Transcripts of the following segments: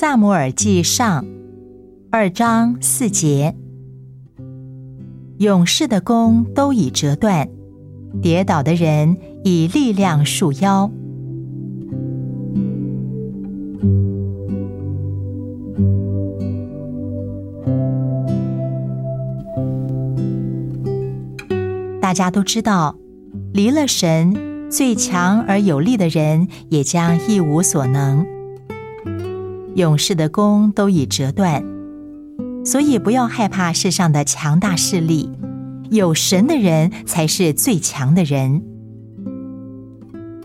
萨姆尔记上二章四节，勇士的弓都已折断，跌倒的人以力量束腰。大家都知道，离了神，最强而有力的人也将一无所能。勇士的弓都已折断，所以不要害怕世上的强大势力，有神的人才是最强的人。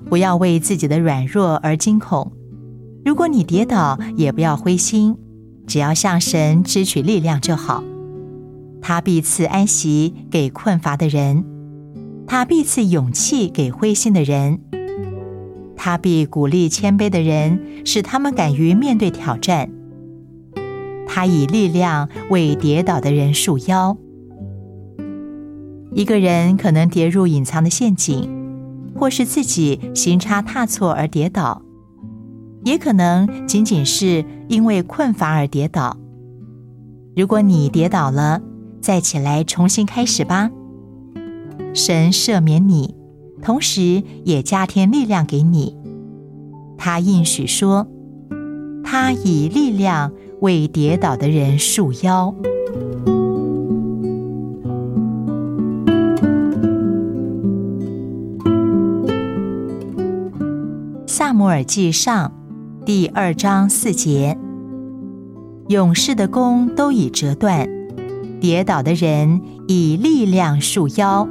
不要为自己的软弱而惊恐，如果你跌倒，也不要灰心，只要向神支取力量就好，他必赐安息给困乏的人。他必赐勇气给灰心的人，他必鼓励谦卑的人，使他们敢于面对挑战。他以力量为跌倒的人束腰。一个人可能跌入隐藏的陷阱，或是自己行差踏错而跌倒，也可能仅仅是因为困乏而跌倒。如果你跌倒了，再起来重新开始吧。神赦免你，同时也加添力量给你。他应许说：“他以力量为跌倒的人束腰。”萨姆尔记上第二章四节：勇士的弓都已折断，跌倒的人以力量束腰。